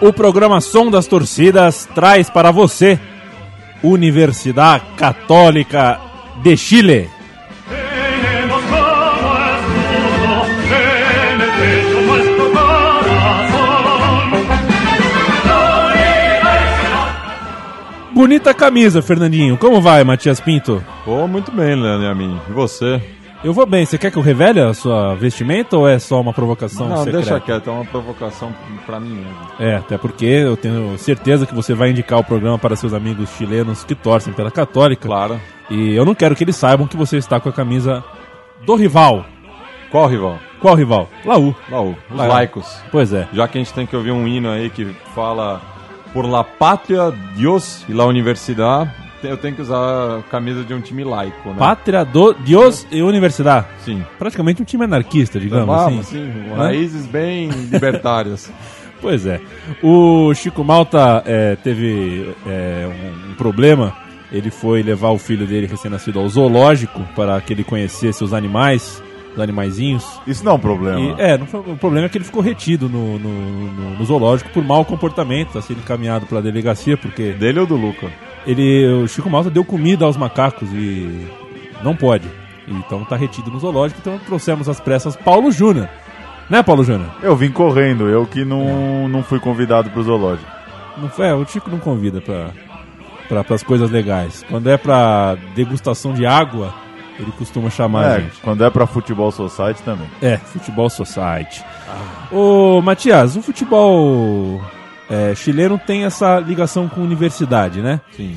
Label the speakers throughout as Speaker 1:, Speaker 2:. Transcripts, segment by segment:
Speaker 1: O programa Som das Torcidas traz para você Universidade Católica de Chile. Bonita camisa, Fernandinho. Como vai, Matias Pinto?
Speaker 2: Pô, muito bem, Leandro e a mim. E você?
Speaker 1: Eu vou bem. Você quer que eu revele a sua vestimenta ou é só uma provocação
Speaker 2: Não,
Speaker 1: secreta?
Speaker 2: deixa quieto, é uma provocação pra mim mesmo.
Speaker 1: É, até porque eu tenho certeza que você vai indicar o programa para seus amigos chilenos que torcem pela Católica.
Speaker 2: Claro.
Speaker 1: E eu não quero que eles saibam que você está com a camisa do rival.
Speaker 2: Qual rival?
Speaker 1: Qual rival? Laú.
Speaker 2: Laú, os
Speaker 1: lá.
Speaker 2: laicos.
Speaker 1: Pois é.
Speaker 2: Já que a gente tem que ouvir um hino aí que fala por la pátria, Dios e la universidade, eu tenho que usar a camisa de um time laico, né?
Speaker 1: Pátria do Dios e Universidade.
Speaker 2: Sim.
Speaker 1: Praticamente um time anarquista, digamos
Speaker 2: Vamos,
Speaker 1: assim.
Speaker 2: sim, raízes bem libertárias.
Speaker 1: Pois é. O Chico Malta é, teve é, um, um problema. Ele foi levar o filho dele recém-nascido ao zoológico para que ele conhecesse os animais, os animaizinhos.
Speaker 3: Isso não é um problema.
Speaker 1: E, é, não foi- o problema é que ele ficou retido no, no, no- no zoológico por mau comportamento, está sendo encaminhado para a delegacia, porque
Speaker 2: Dele ou do Luca?
Speaker 1: Ele, o Chico Malta deu comida aos macacos e não pode. Então está retido no zoológico, então trouxemos às pressas Paulo Júnior. Né, Paulo Júnior?
Speaker 3: Eu vim correndo, eu que não, não fui convidado pro zoológico.
Speaker 1: Não foi, é, o Chico não convida pra, pra, as coisas legais. Quando é pra degustação de água, ele costuma chamar a
Speaker 3: É,
Speaker 1: gente.
Speaker 3: quando é pra futebol society também.
Speaker 1: É, Futebol Society. Ô, Matias, o futebol é, chileno tem essa ligação com universidade, né?
Speaker 2: Sim.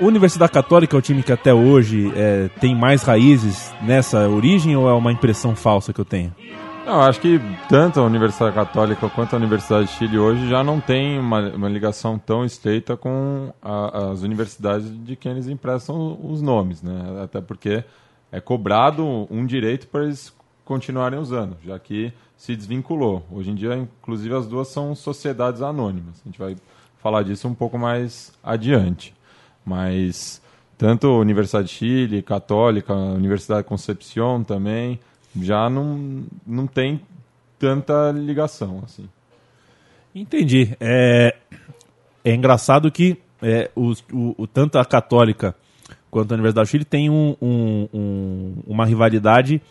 Speaker 1: Universidade Católica é o time que até hoje é, tem mais raízes nessa origem ou é uma impressão falsa que eu tenho?
Speaker 2: Não, eu acho que tanto a Universidade Católica quanto a Universidade de Chile hoje já não tem uma, uma ligação tão estreita com a- as universidades de quem eles emprestam os nomes, né? Até porque é cobrado um direito para eles continuarem usando, já que se desvinculou. Hoje em dia, inclusive, as duas são sociedades anônimas. A gente vai falar disso um pouco mais adiante. Mas tanto a Universidade de Chile, Católica, a Universidade de Concepción também, já não, não tem tanta ligação assim.
Speaker 1: Entendi. É, é engraçado que é, o, o- tanto a Católica quanto a Universidade do Chile tem um- um- um- uma rivalidade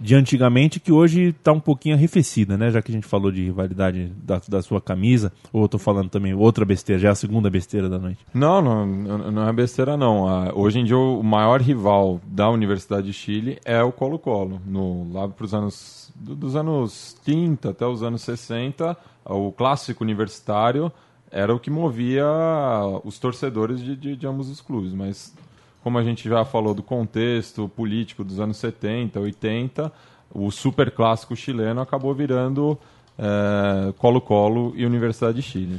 Speaker 1: de antigamente que hoje está um pouquinho arrefecida, né? Já que a gente falou de rivalidade da, da sua camisa, ou tô falando também outra besteira, já é a segunda besteira da noite.
Speaker 2: Não, não, não é besteira não. Hoje em dia o maior rival da Universidade de Chile é o Colo-Colo. No, lá para os anos do- dos anos 30 até os anos 60, o clássico universitário era o que movia os torcedores de, de, de ambos os clubes. Mas como a gente já falou do contexto político dos anos 70, 80, o super clássico chileno acabou virando eh, Colo-Colo e Universidade de Chile.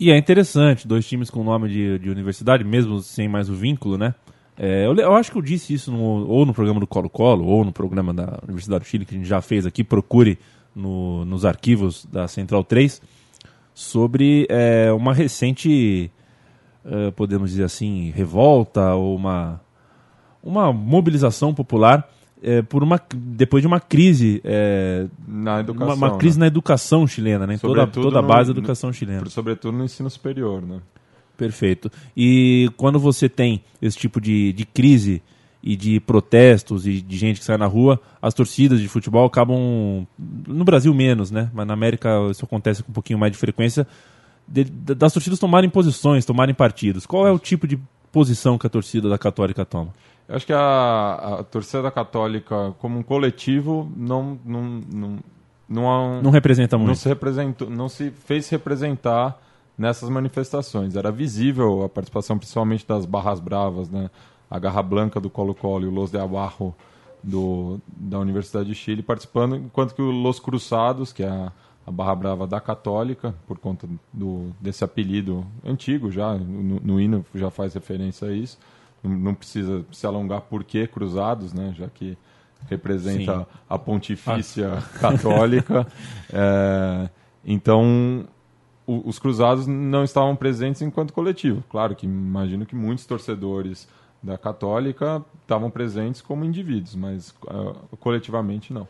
Speaker 1: E é interessante, dois times com nome de, de universidade, mesmo sem mais o vínculo, né? É, eu, eu acho que eu disse isso no- ou no programa do Colo-Colo, ou no programa da Universidade do Chile, que a gente já fez aqui, procure no- nos arquivos da Central 3, sobre é, uma recente, é, podemos dizer assim, revolta ou uma, uma mobilização popular é, por uma, depois de uma crise, é,
Speaker 2: Na educação.
Speaker 1: uma, uma
Speaker 2: né?
Speaker 1: crise na educação chilena, né? toda, toda a
Speaker 2: no-
Speaker 1: base da
Speaker 2: no-
Speaker 1: educação chilena.
Speaker 2: Sobretudo no ensino superior, né?
Speaker 1: Perfeito. E quando você tem esse tipo de, de crise e de protestos e de gente que sai na rua, as torcidas de futebol acabam, no Brasil menos, né? Mas na América isso acontece com um pouquinho mais de frequência, de- de- das torcidas tomarem posições, tomarem partidos. Qual é o tipo de posição que a torcida da Católica toma?
Speaker 2: Eu acho que a, a torcida da Católica, como um coletivo, não, não, não, não, há-
Speaker 1: Não representa
Speaker 2: não
Speaker 1: muito.
Speaker 2: se representou, não se fez representar nessas manifestações. Era visível a participação, principalmente das barras bravas, né? A Garra Blanca do Colo-Colo e o Los de Abarro do, da Universidade de Chile participando, enquanto que o Los Cruzados, que é a, a Barra Brava da Católica, por conta do, desse apelido antigo já, no, no hino já faz referência a isso, não, não precisa se alongar por que Cruzados, né, já que representa
Speaker 1: Sim.
Speaker 2: a pontifícia católica. É, então, o- os cruzados não estavam presentes enquanto coletivo. Claro que imagino que muitos torcedores da Católica estavam presentes como indivíduos, mas ah, coletivamente não.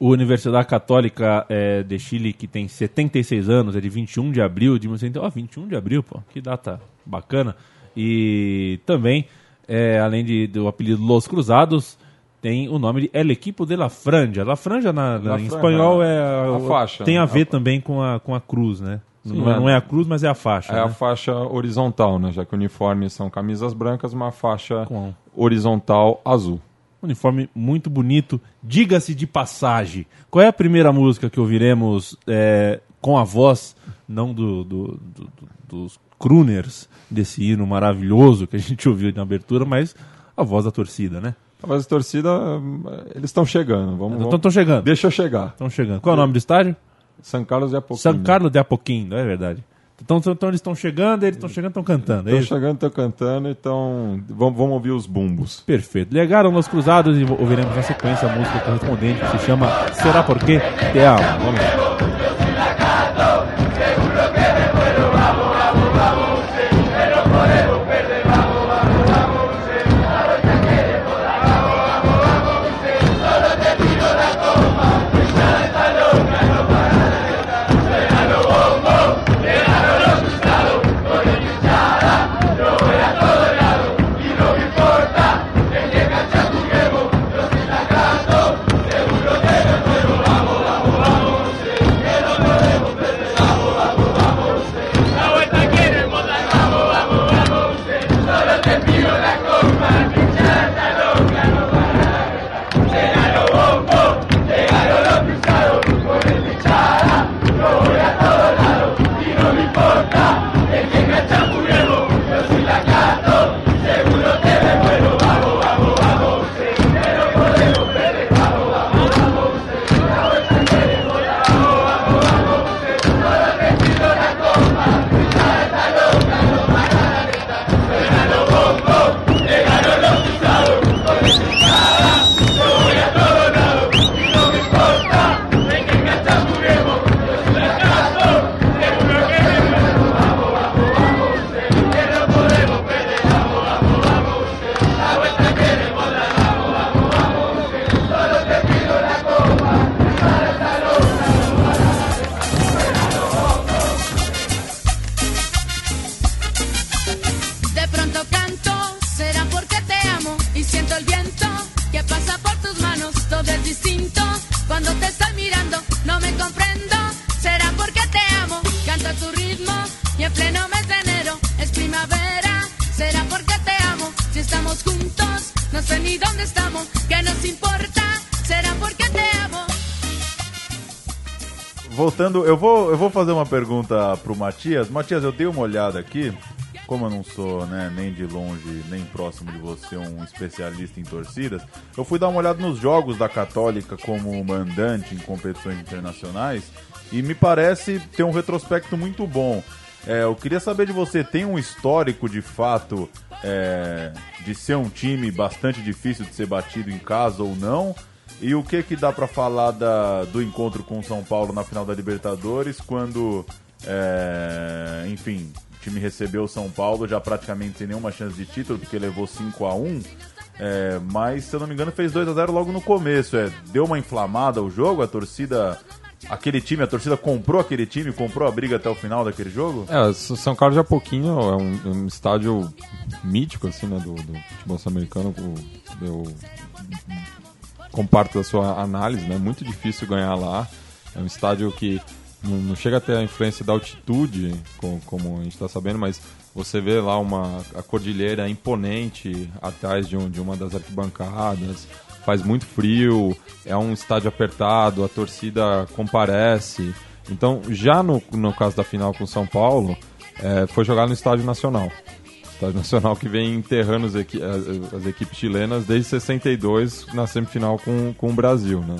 Speaker 1: O Universidade Católica é, de Chile, que tem 76 anos, é de 21 de abril de 1900. Ó, 21 de abril, pô, que data bacana. E também, é, além de, do apelido Los Cruzados, tem o nome de El Equipo de La Franja. La Franja, na, na-
Speaker 2: La
Speaker 1: em
Speaker 2: Franja,
Speaker 1: espanhol,
Speaker 2: é
Speaker 1: é
Speaker 2: a faixa.
Speaker 1: Tem a ver
Speaker 2: A-
Speaker 1: também com a, com a cruz, né?
Speaker 2: Sim,
Speaker 1: não, é,
Speaker 2: é.
Speaker 1: não é a cruz, mas é a faixa.
Speaker 2: É
Speaker 1: né?
Speaker 2: a faixa horizontal, né? já que uniformes são camisas brancas, uma faixa
Speaker 1: Com-
Speaker 2: horizontal azul.
Speaker 1: Uniforme muito bonito. Diga-se de passagem. Qual é a primeira música que ouviremos é, com a voz, não do, do- do- do- dos crooners desse hino maravilhoso que a gente ouviu na abertura, mas a voz da torcida, né?
Speaker 2: A torcida, hum, eles estão chegando. Vamos,
Speaker 1: Então
Speaker 2: vamos-
Speaker 1: estão chegando.
Speaker 2: Deixa eu chegar.
Speaker 1: Estão chegando. Qual é o nome do estádio?
Speaker 2: São Carlos de Apoquim.
Speaker 1: São Carlos de Apoquindo, é verdade. Então, então eles estão chegando, eles estão chegando, estão cantando. É
Speaker 2: Estão
Speaker 1: isso?
Speaker 2: chegando, estão cantando, então vamos, vamos ouvir os bumbos.
Speaker 1: Perfeito. Legaram nos cruzados e ouviremos na sequência a música correspondente que se chama Será Porque Te Amo. Vamos lá.
Speaker 3: Eu vou, eu vou fazer uma pergunta pro Matias. Matias, eu dei uma olhada aqui. Como eu não sou né, nem de longe, nem próximo de você, um especialista em torcidas, eu fui dar uma olhada nos jogos da Católica como mandante em competições internacionais e me parece ter um retrospecto muito bom. É, eu queria saber de você, tem um histórico de fato é, de ser um time bastante difícil de ser batido em casa ou não? E o que que dá pra falar da, do encontro com o São Paulo na final da Libertadores, quando, é, enfim, o time recebeu o São Paulo já praticamente sem nenhuma chance de título, porque levou 5 a 1 é, mas, se eu não me engano, fez 2 a 0 logo no começo. É, deu uma inflamada o jogo, a torcida... Aquele time, a torcida comprou aquele time, comprou a briga até o final daquele jogo?
Speaker 2: É, São Carlos de Apoquinho é um, um estádio mítico, assim, né, do, do futebol sul-americano. Comparto a sua análise, né, muito difícil ganhar lá. É um estádio que não, chega a ter a influência da altitude, co- como, a gente está sabendo, mas você vê lá uma a cordilheira imponente atrás de, um, de uma das arquibancadas, faz muito frio, é um estádio apertado, a torcida comparece. Então, já no, no caso da final com São Paulo, é, foi jogado no Estádio Nacional. Estádio Nacional que vem enterrando as, equi- as- as equipes chilenas desde 62 na semifinal com, com o Brasil, né?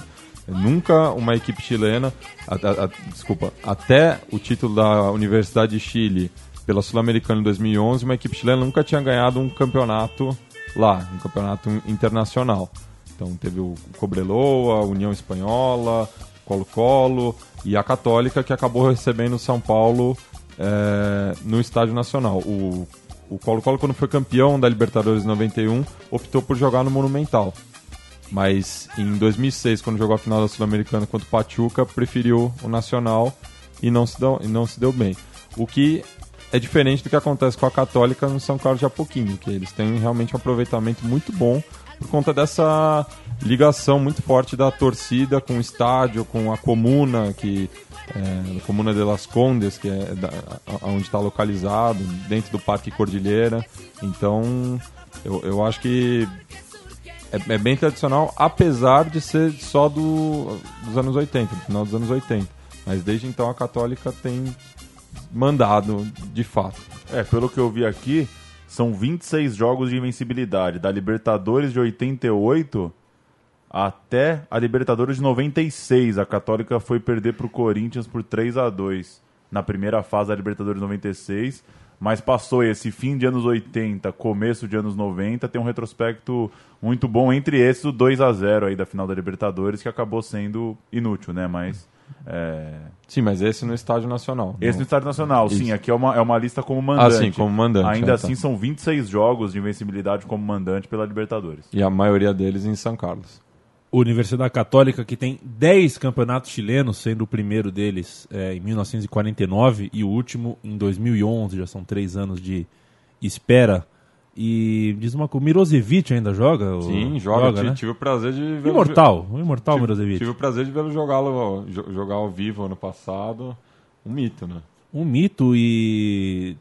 Speaker 2: Nunca uma equipe chilena, a- a- a- desculpa, até o título da Universidade de Chile pela Sul-Americana em 2011, uma equipe chilena nunca tinha ganhado um campeonato lá, um campeonato internacional. Então teve o Cobreloa, a União Espanhola, Colo-Colo e a Católica que acabou recebendo o São Paulo eh, no Estádio Nacional. O o Colo-Colo, quando foi campeão da Libertadores em 91, optou por jogar no Monumental. Mas em 2006, quando jogou a final da Sul-Americana contra o Pachuca, preferiu o Nacional e não, se deu, e não se deu bem. O que é diferente do que acontece com a Católica no São Carlos de Apoquinho, que eles têm realmente um aproveitamento muito bom por conta dessa ligação muito forte da torcida com o estádio, com a comuna, que é, a comuna de Las Condes, que é da, a- onde está localizado, dentro do Parque Cordilheira. Então, eu, eu acho que é, é bem tradicional, apesar de ser só do, dos anos 80, do final dos anos 80. Mas desde então a Católica tem mandado, de fato.
Speaker 3: É, pelo que eu vi aqui, são 26 jogos de invencibilidade, da Libertadores de 88 até a Libertadores de 96. A Católica foi perder pro Corinthians por 3 a 2 na primeira fase da Libertadores 96, mas passou esse fim de anos 80, começo de anos 90, tem um retrospecto muito bom entre esses o 2 a 0 aí da final da Libertadores que acabou sendo inútil, né, mas é,
Speaker 2: Sim, mas esse no Estádio Nacional.
Speaker 3: esse no
Speaker 2: Não-
Speaker 3: Estádio Nacional,
Speaker 2: Isso.
Speaker 3: sim, aqui é uma, é uma lista como mandante.
Speaker 2: Ah, sim, como mandante,
Speaker 3: Ainda
Speaker 2: é,
Speaker 3: assim,
Speaker 2: tá.
Speaker 3: são 26 jogos de invencibilidade como mandante pela Libertadores.
Speaker 2: E a maioria deles em São Carlos.
Speaker 1: Universidade Católica, que tem 10 campeonatos chilenos, sendo o primeiro deles é, em 1949 e o último em 2011. Já são três anos de espera. E diz uma coisa, o Mirosevic ainda joga?
Speaker 2: Sim, joga. Ti-
Speaker 1: né?
Speaker 2: Tive o prazer de vê-lo-
Speaker 1: Imortal, o imortal
Speaker 2: Tive,
Speaker 1: Mirosevic.
Speaker 2: tive o prazer de vê-lo jogá-lo jo- jogar ao vivo ano passado. Um mito, né?
Speaker 1: um mito e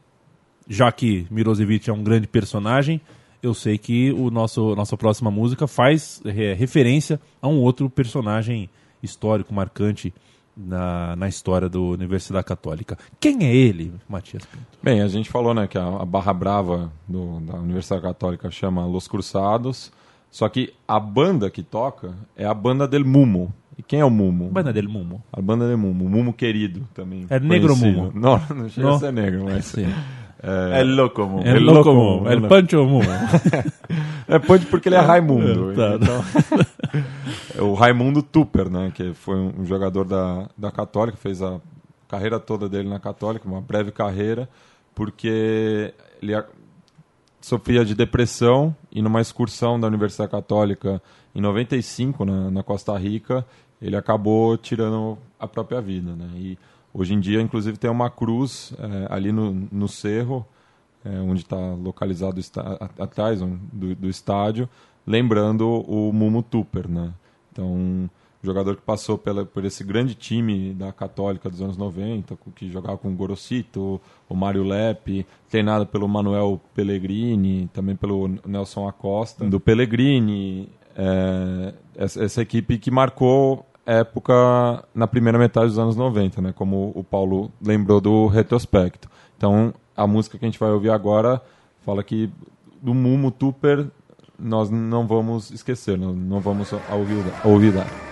Speaker 1: já que Mirosevic é um grande personagem, eu sei que o nosso nossa próxima música faz é, referência a um outro personagem histórico marcante na, na história da Universidade Católica. Quem é ele, Matias Pinto?
Speaker 2: Bem, a gente falou né, que a, a Barra Brava do- da Universidade Católica chama Los Cruzados, só que a banda que toca é a banda del Mumo. E quem é o Mumo?
Speaker 1: Banda dele, Mumo.
Speaker 2: A banda del Mumo, Mumo querido também.
Speaker 1: É negro. Mumo.
Speaker 2: Não, não chega
Speaker 1: Não?
Speaker 2: a ser negro, mas...
Speaker 1: Sim.
Speaker 3: É, louco, mano.
Speaker 1: É
Speaker 2: El
Speaker 1: louco
Speaker 2: Loco.
Speaker 1: Mumo, É
Speaker 2: né?
Speaker 1: Pancho Mumo.
Speaker 2: É pode porque ele é Raimundo.
Speaker 1: É, tá.
Speaker 2: Então, é o Raimundo Tupper, né? Que foi um jogador da, da Católica, fez a carreira toda dele na Católica, uma breve carreira, porque ele a- sofria de depressão e numa excursão da Universidade Católica em 95, na, na Costa Rica, ele acabou tirando a própria vida, né? E hoje em dia, inclusive, tem uma cruz eh, ali no, no cerro, é, onde está localizado atrás do, do estádio, lembrando o Mumu Tupper, né? Então, um jogador que passou pela, por esse grande time da Católica dos anos 90, com- que jogava com o Gorosito, o Mário Lepe, treinado pelo Manuel Pellegrini, também pelo Nelson Acosta, do Pellegrini, é, essa, essa equipe que marcou época na primeira metade dos anos 90, né? Como o Paulo lembrou do retrospecto. Então, a música que a gente vai ouvir agora fala que do Mumu Tupper nós não vamos esquecer, não, vamos olvidar.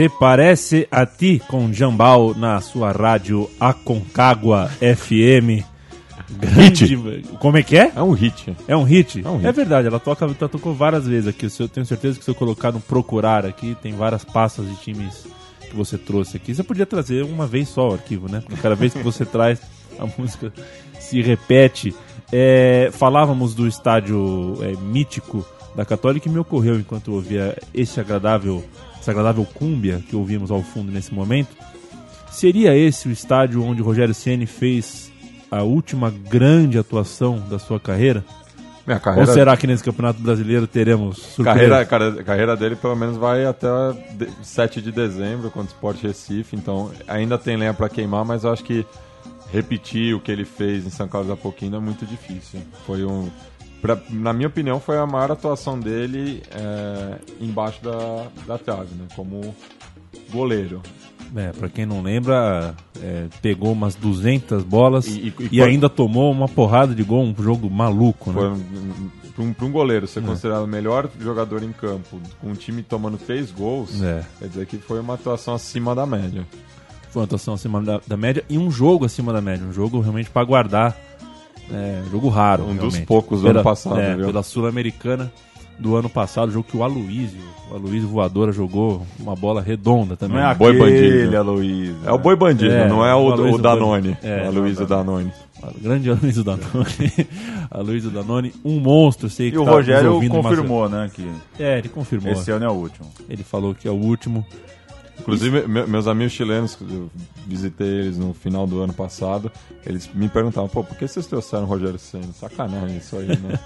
Speaker 1: Se parece a ti com Jambal na sua rádio Aconcagua FM. Grande... Como é que é?
Speaker 2: É um hit.
Speaker 1: É um hit?
Speaker 2: É um hit.
Speaker 1: verdade, ela toca, ela tocou várias vezes aqui. Eu tenho certeza que se eu colocar no procurar aqui, tem várias pastas de times que você trouxe aqui. Você podia trazer uma vez só o arquivo, né? Porque cada vez que você traz, a música se repete. É, falávamos do estádio é, mítico da Católica e me ocorreu enquanto eu ouvia esse agradável, essa agradável cúmbia que ouvimos ao fundo nesse momento. Seria esse o estádio onde Rogério Ceni fez a última grande atuação da sua carreira?
Speaker 2: Minha
Speaker 1: Ou
Speaker 2: carreira,
Speaker 1: será que nesse Campeonato Brasileiro teremos surpresa?
Speaker 2: carreira, carreira dele pelo menos vai até de- 7 de dezembro contra o Sport Recife, então ainda tem lenha pra queimar, mas eu acho que repetir o que ele fez em São Carlos da Pouquinho é muito difícil. Foi um, pra- na minha opinião, foi a maior atuação dele é, embaixo da, da trave, né? Como goleiro.
Speaker 1: É, pra quem não lembra, é, pegou umas 200 bolas
Speaker 2: E-
Speaker 1: e,
Speaker 2: e- e
Speaker 1: ainda tomou uma porrada de gol, um jogo maluco, né?
Speaker 2: um, pra um, pra um goleiro ser considerado o melhor jogador em campo, com um time tomando três gols,
Speaker 1: É.
Speaker 2: quer dizer que foi uma atuação acima da média.
Speaker 1: Foi uma atuação acima da, da média e um jogo acima da média. Um jogo realmente pra guardar. É, jogo raro.
Speaker 2: Um dos
Speaker 1: realmente.
Speaker 2: poucos do
Speaker 1: Pela-
Speaker 2: ano passado,
Speaker 1: É,
Speaker 2: viu?
Speaker 1: pela Sul-Americana do ano passado, jogo que o Aloísio, o Aloísio Voadora jogou uma bola redonda também.
Speaker 3: Não é
Speaker 2: Boi
Speaker 3: aquele,
Speaker 2: bandido.
Speaker 3: Aloysio.
Speaker 2: É o boi bandido,
Speaker 1: É,
Speaker 2: não é o,
Speaker 1: o Aloysio
Speaker 2: o Danone.
Speaker 1: É,
Speaker 2: o Aloysio Danone.
Speaker 1: O Grande Aloysio Danone. Aloysio Danone, um monstro. Sei
Speaker 3: E
Speaker 1: que
Speaker 3: o
Speaker 1: tá
Speaker 3: Rogério
Speaker 1: mas-
Speaker 3: confirmou, né, que
Speaker 1: É, ele confirmou.
Speaker 3: esse ano é o último.
Speaker 1: Ele falou que é o último.
Speaker 2: Inclusive, me- meus amigos chilenos, eu visitei eles no final do ano passado, eles me perguntavam, pô, por que vocês trouxeram o Rogério Senna? Sacanagem isso aí, né?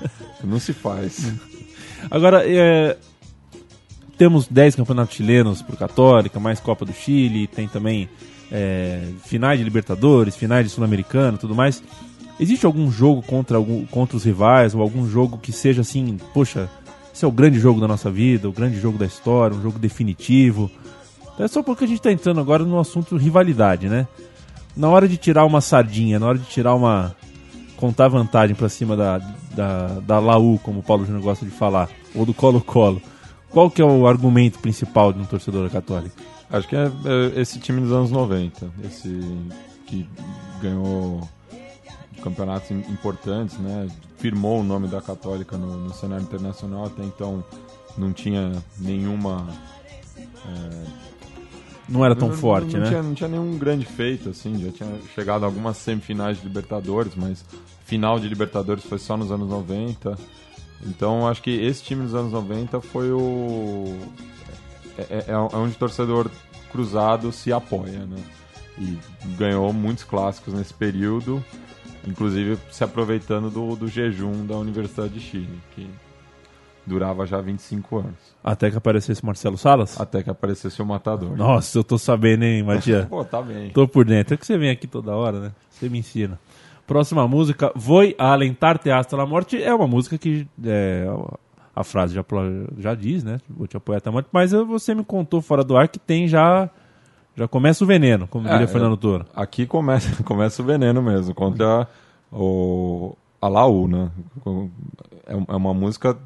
Speaker 2: não se faz.
Speaker 1: Agora, é, temos 10 campeonatos chilenos pro Católica, mais Copa do Chile, tem também é, finais de Libertadores, finais de Sul-Americano tudo mais. Existe algum jogo contra, algum, contra os rivais, ou algum jogo que seja assim, poxa, esse é o grande jogo da nossa vida, o grande jogo da história, um jogo definitivo? É só porque a gente tá entrando agora no assunto rivalidade, né? Na hora de tirar uma sardinha, na hora de tirar uma. contar vantagem pra cima da, da, da Laú, como o Paulo Júnior gosta de falar, ou do Colo-Colo, qual que é o argumento principal de um torcedor da Católica?
Speaker 2: Acho que é, é esse time dos anos 90, esse que ganhou campeonatos im- importantes, né? Firmou o nome da Católica no, no cenário internacional, até então não tinha nenhuma
Speaker 1: Não era tão
Speaker 2: Não-
Speaker 1: forte,
Speaker 2: não
Speaker 1: né?
Speaker 2: Tinha, não tinha nenhum grande feito, assim. Já tinha chegado a algumas semifinais de Libertadores, mas final de Libertadores foi só nos anos 90. Então acho que esse time dos anos 90 foi o. É, é- é onde o torcedor cruzado se apoia, né? E ganhou muitos clássicos nesse período, inclusive se aproveitando do, do jejum da Universidade de Chile, que durava já 25 anos.
Speaker 1: Até que aparecesse Marcelo Salas?
Speaker 2: Até que aparecesse o Matador.
Speaker 1: Nossa, eu tô sabendo, hein, Matias?
Speaker 2: Pô, tá bem.
Speaker 1: Tô por dentro. É que você vem aqui toda hora, né? Você me ensina. Próxima música, Voi alentar-te hasta la morte, é uma música que é, a frase já, já diz, né? Vou te apoiar até a morte, mas você me contou fora do ar que tem já. Já começa o veneno, como diria
Speaker 2: É,
Speaker 1: Fernando
Speaker 2: eu-
Speaker 1: Toro.
Speaker 2: Aqui começa, começa o veneno mesmo, contra o a Laú, né? É é uma música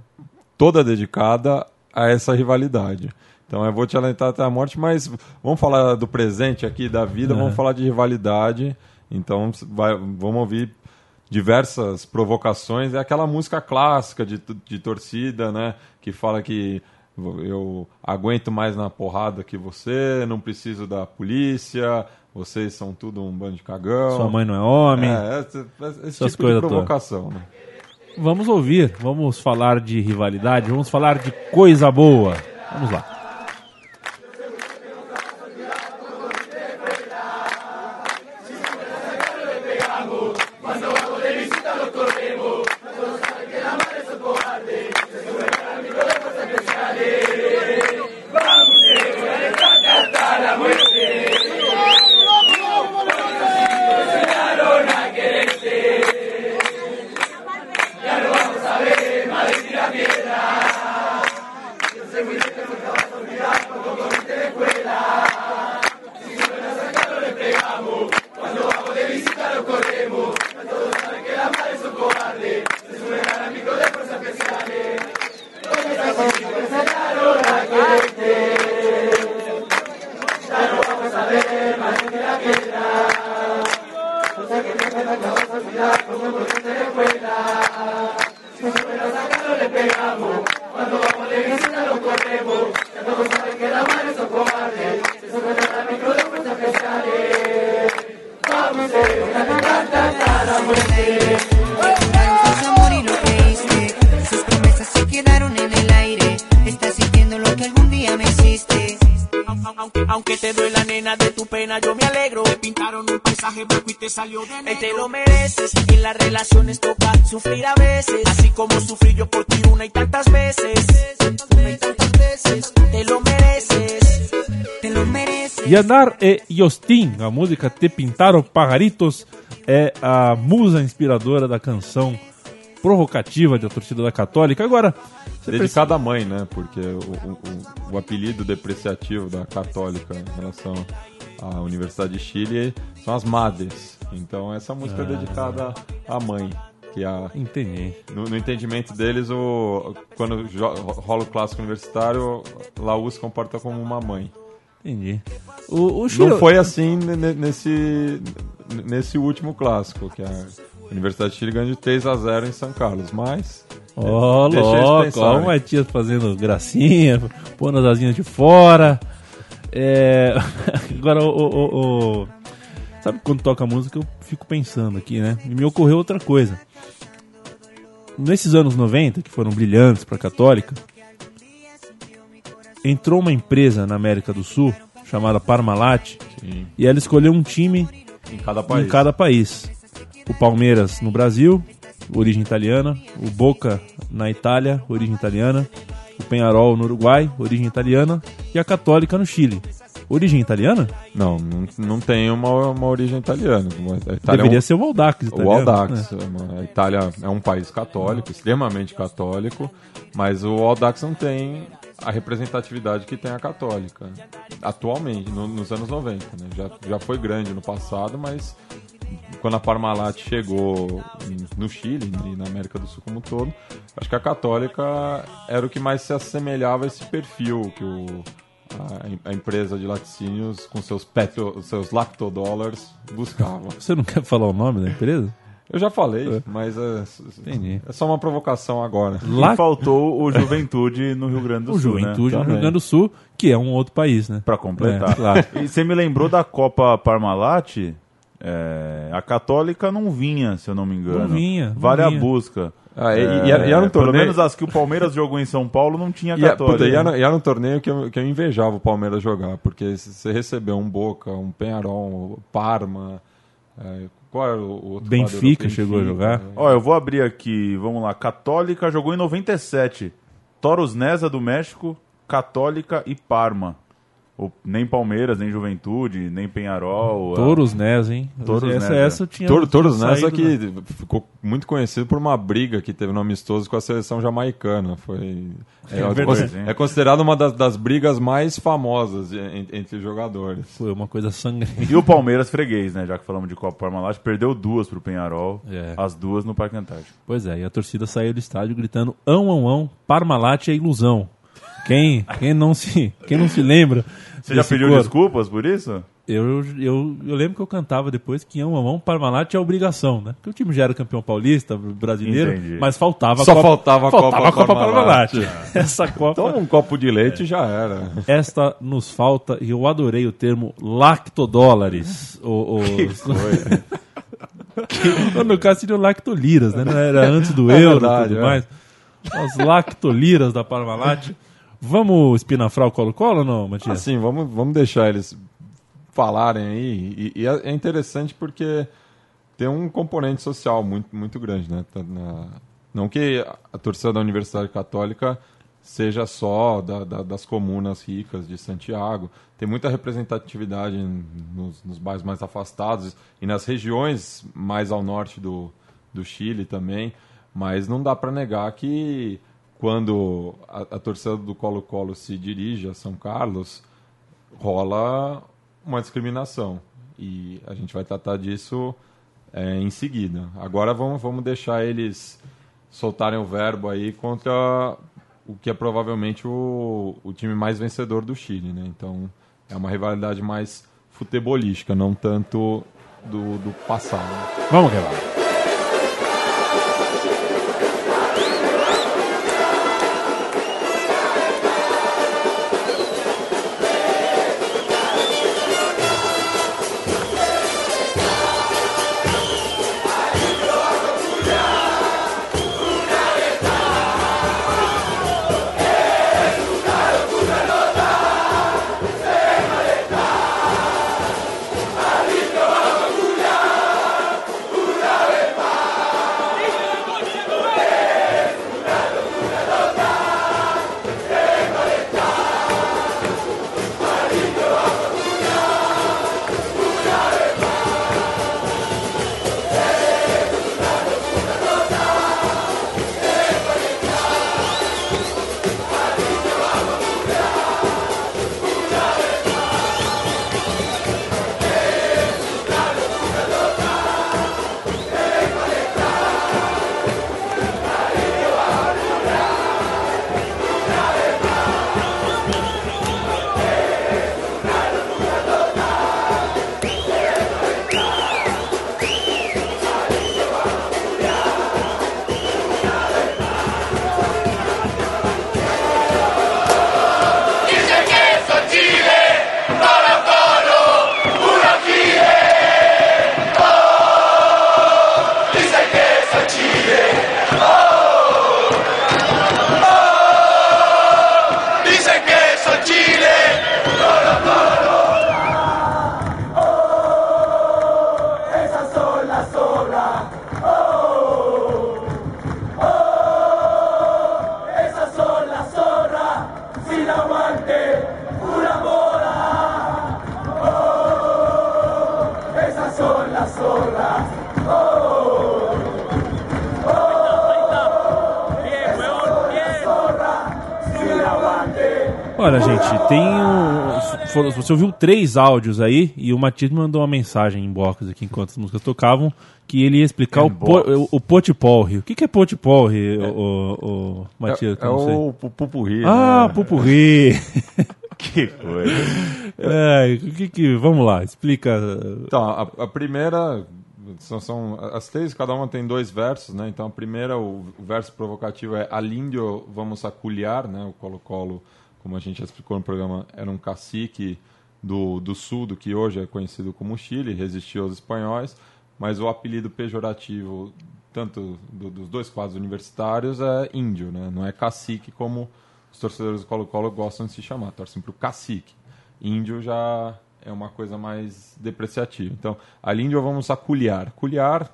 Speaker 2: toda dedicada a essa rivalidade. Então eu vou te alentar até a morte, mas vamos falar do presente aqui, da vida, vamos falar de rivalidade. Então vai- vamos ouvir diversas provocações. É aquela música clássica de, de torcida, né? Que fala que eu aguento mais na porrada que você, não preciso da polícia, vocês são tudo um bando de cagão.
Speaker 1: Sua mãe não é homem.
Speaker 2: É, esse, esse
Speaker 1: Essas
Speaker 2: tipo
Speaker 1: coisas
Speaker 2: de provocação, né?
Speaker 1: Vamos ouvir, vamos falar de rivalidade, vamos falar de coisa boa. Vamos lá. Yanar e Yostin, a música Te Pintaram Pajaritos, é a musa inspiradora da canção provocativa da torcida da Católica. Agora,
Speaker 2: Dedicada à mãe, né? Porque o, o- o- apelido depreciativo da Católica em relação à Universidade de Chile são as madres. Então essa música é dedicada à mãe. Que é a,
Speaker 1: Entendi.
Speaker 2: no, no entendimento deles, o, quando rola o clássico universitário, Laú se comporta como uma mãe.
Speaker 1: Entendi. O, o Chile-
Speaker 2: Não foi assim ne- ne- nesse, nesse último clássico, que a Universidade de Chile ganhou de 3 a 0 em São Carlos, mas
Speaker 1: Ó,
Speaker 2: eles
Speaker 1: louco, ó o Matias fazendo gracinha, pondo as asinhas de fora. É... Agora, o, o- o- Sabe quando toca música eu fico pensando aqui, né? E me ocorreu outra coisa. Nesses anos 90, que foram brilhantes para a Católica, entrou uma empresa na América do Sul chamada Parmalat e ela escolheu um time
Speaker 2: em cada país.
Speaker 1: em cada país. O Palmeiras no Brasil, origem italiana. O Boca na Itália, origem italiana. O Penharol no Uruguai, origem italiana. E a Católica no Chile. Origem italiana?
Speaker 2: Não, não, não tem uma, uma origem italiana.
Speaker 1: Deveria
Speaker 2: é um,
Speaker 1: ser o Aldax
Speaker 2: o
Speaker 1: italiano.
Speaker 2: Aldax.
Speaker 1: né?
Speaker 2: A Itália é um país católico, extremamente católico, mas o Aldax não tem a representatividade que tem a católica. Atualmente, no- nos anos 90. Né? Já, já foi grande no passado, mas quando a Parmalat chegou no Chile e na América do Sul como um todo, acho que a católica era o que mais se assemelhava a esse perfil que o, a, a empresa de laticínios com seus, petro, seus lactodólares buscava.
Speaker 1: Você não quer falar o nome da empresa?
Speaker 2: Eu já falei, mas é,
Speaker 1: Entendi.
Speaker 2: é só uma provocação agora.
Speaker 1: Lá
Speaker 3: E faltou o Juventude no Rio Grande do
Speaker 1: o
Speaker 3: Sul, né?
Speaker 1: Juventude no
Speaker 2: Também.
Speaker 1: Rio Grande do Sul, que é um outro país, né?
Speaker 3: Pra completar.
Speaker 1: É, claro.
Speaker 3: E você me lembrou da Copa Parmalat? É, a Católica não vinha, se eu não me engano.
Speaker 1: Não vinha, não
Speaker 3: Vale a
Speaker 1: vinha.
Speaker 3: busca.
Speaker 2: Ah, e- era- e era um
Speaker 3: Pelo
Speaker 2: torneio-
Speaker 3: menos as que o Palmeiras jogou em São Paulo não tinha
Speaker 2: E, é-
Speaker 3: Católica.
Speaker 2: puta, e era, e era um torneio que eu, que eu invejava o Palmeiras jogar, porque se você recebeu um Boca, um Penharol, um Parma, é, qual era o outro
Speaker 1: Benfica chegou a jogar.
Speaker 3: Ó, eu vou abrir aqui, vamos lá. Católica jogou em 97. Toros Neza do México, Católica e Parma. O- nem Palmeiras, nem Juventude, nem Penharol.
Speaker 1: Touros Nes, hein?
Speaker 3: Touros
Speaker 1: essa,
Speaker 3: Nes, é.
Speaker 1: essa tinha.
Speaker 2: Tor- Toros nessa
Speaker 1: saído da-
Speaker 2: que ficou muito conhecido por uma briga que teve no amistoso com a seleção jamaicana. Foi, é,
Speaker 3: É verdade,
Speaker 2: é considerado uma das, das brigas mais famosas en- entre os jogadores.
Speaker 1: Foi uma coisa sangrenta.
Speaker 3: E o Palmeiras freguês, né? Já que falamos de Copa Parmalat, perdeu duas pro Penharol,
Speaker 1: É.
Speaker 3: as duas no Parque Antártico.
Speaker 1: Pois é, e a torcida saiu do estádio gritando ão, ão, ão, Parmalat é ilusão. Quem, quem, não, se, quem não se lembra
Speaker 3: Você já pediu desculpas por isso?
Speaker 1: Eu, eu, eu lembro que eu cantava depois que ão, ão, ão, Parmalat é obrigação, né? Porque o time já era campeão paulista, brasileiro,
Speaker 3: Entendi.
Speaker 1: mas faltava
Speaker 2: Só
Speaker 1: a Copa,
Speaker 2: faltava a
Speaker 1: faltava
Speaker 2: Copa
Speaker 1: a Copa
Speaker 2: Parmalat.
Speaker 1: Parmalat. Essa Copa,
Speaker 2: Toma um copo de leite e já era.
Speaker 1: esta nos falta, e eu adorei o termo lactodólares. O, o, no caso seria o lactoliras, né? Não era antes do
Speaker 2: É
Speaker 1: euro e tudo
Speaker 2: é.
Speaker 1: mais. As lactoliras da Parmalat. Vamos espinafrar o colo-colo ou não, Matias?
Speaker 2: Assim, vamos, vamos deixar eles falarem aí. E, e é é interessante porque tem um componente social muito, muito grande, né? Tá não que a torcida da Universidade Católica seja só da- da- das comunas ricas de Santiago. Tem muita representatividade nos, nos bairros mais afastados e nas regiões mais ao norte do, do Chile também. Mas não dá para negar que quando a, a torcida do Colo-Colo se dirige a São Carlos, rola uma discriminação. E a gente vai tratar disso é, em seguida. Agora vamos, vamos deixar eles soltarem o verbo aí contra o que é provavelmente o, o time mais vencedor do Chile. Né? Então é uma rivalidade mais futebolística, não tanto do, do passado.
Speaker 1: Vamos, Renato. Olha, gente, tem um. Você ouviu três áudios aí e o Matias me mandou uma mensagem em box aqui enquanto as músicas tocavam que ele ia explicar o, po, o, potipolri. O que, que é potipolri, o, o, o Matias?
Speaker 2: É,
Speaker 1: sei.
Speaker 2: o pu- pupurri.
Speaker 1: Ah,
Speaker 2: né?
Speaker 1: pupurri.
Speaker 3: Que coisa.
Speaker 1: É, o que que. Vamos lá, explica.
Speaker 2: Então, a, a primeira. São, são as três, cada uma tem dois versos, né? Então, a primeira, o, o verso provocativo é Alíndio vamos aculiar, né? O Colo-Colo, como a gente já explicou no programa, era um cacique do, do sul, do que hoje é conhecido como Chile, resistiu aos espanhóis, mas o apelido pejorativo, tanto do- dos dois quadros universitários, é índio, né? Não é cacique como os torcedores do Colo-Colo gostam de se chamar, torcem para o cacique. Índio já é uma coisa mais depreciativa. Então, ali índio vamos a culiar. Culiar,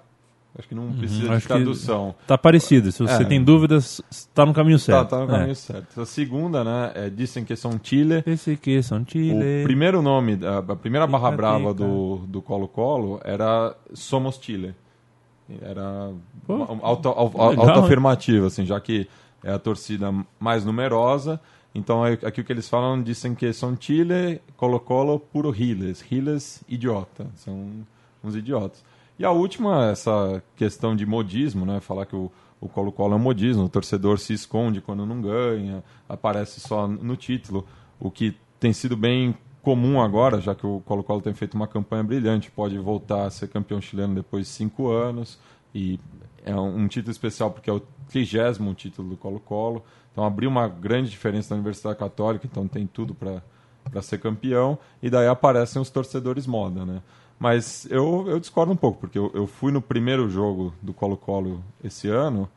Speaker 2: acho que não precisa de
Speaker 1: Uhum, que-
Speaker 2: tradução.
Speaker 1: Tá parecido. Se você
Speaker 2: É.
Speaker 1: tem dúvidas, tá no caminho
Speaker 2: Tá,
Speaker 1: certo.
Speaker 2: tá no
Speaker 1: É.
Speaker 2: caminho certo. A segunda, né, é Dizem que são Chile.
Speaker 1: Esse aqui são Chile.
Speaker 2: O primeiro nome, a, a primeira barra
Speaker 1: Tica,
Speaker 2: brava
Speaker 1: tica.
Speaker 2: do do Colo-Colo era Somos Chile. Era
Speaker 1: Pô,
Speaker 2: uma- auto, au-
Speaker 1: legal,
Speaker 2: autoafirmativo, assim, já que é a torcida mais numerosa. Então, é- aqui o que eles falam, dizem que são Chile, Colo-Colo, puro Riles. Riles, idiota. São uns idiotas. E a última, essa questão de modismo, né? Falar que o, o Colo-Colo é um modismo, o torcedor se esconde quando não ganha, aparece só no título, o que tem sido bem comum agora, já que o Colo-Colo tem feito uma campanha brilhante, pode voltar a ser campeão chileno depois de cinco anos, e é um, título especial porque é o trigésimo título do Colo-Colo, então abriu uma grande diferença na Universidade Católica, então tem tudo para para ser campeão, e daí aparecem os torcedores moda, né? Mas eu, eu discordo um pouco, porque eu, eu fui no primeiro jogo do Colo-Colo esse ano,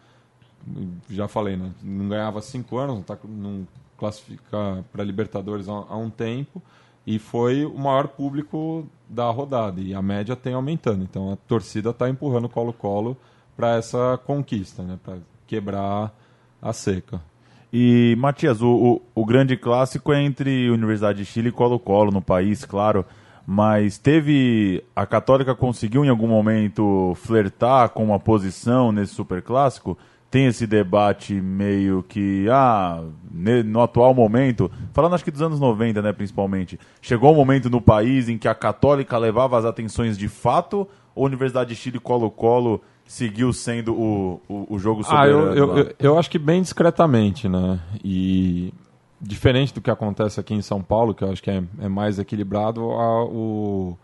Speaker 2: já falei, né? Não ganhava cinco anos, não, tá, não classifica para Libertadores há, há um tempo, e foi o maior público da rodada, e a média tem aumentando, então a torcida está empurrando o Colo-Colo para essa conquista, né? Para quebrar a seca.
Speaker 3: E, Matias, o, o, o grande clássico é entre Universidade de Chile e Colo-Colo no país, claro. Mas teve. A Católica conseguiu em algum momento flertar com uma posição nesse super clássico? Tem esse debate meio que. Ah, no atual momento. Falando acho que dos anos 90, né, principalmente. Chegou um momento no país em que a Católica levava as atenções de fato? Ou Universidade de Chile e Colo-Colo seguiu sendo o, o, o jogo
Speaker 2: Ah,
Speaker 3: soberano?
Speaker 2: eu, eu,
Speaker 3: lá?
Speaker 2: eu, eu acho que bem discretamente, né? E diferente do que acontece aqui em São Paulo, que eu acho que é, é mais equilibrado, a, o,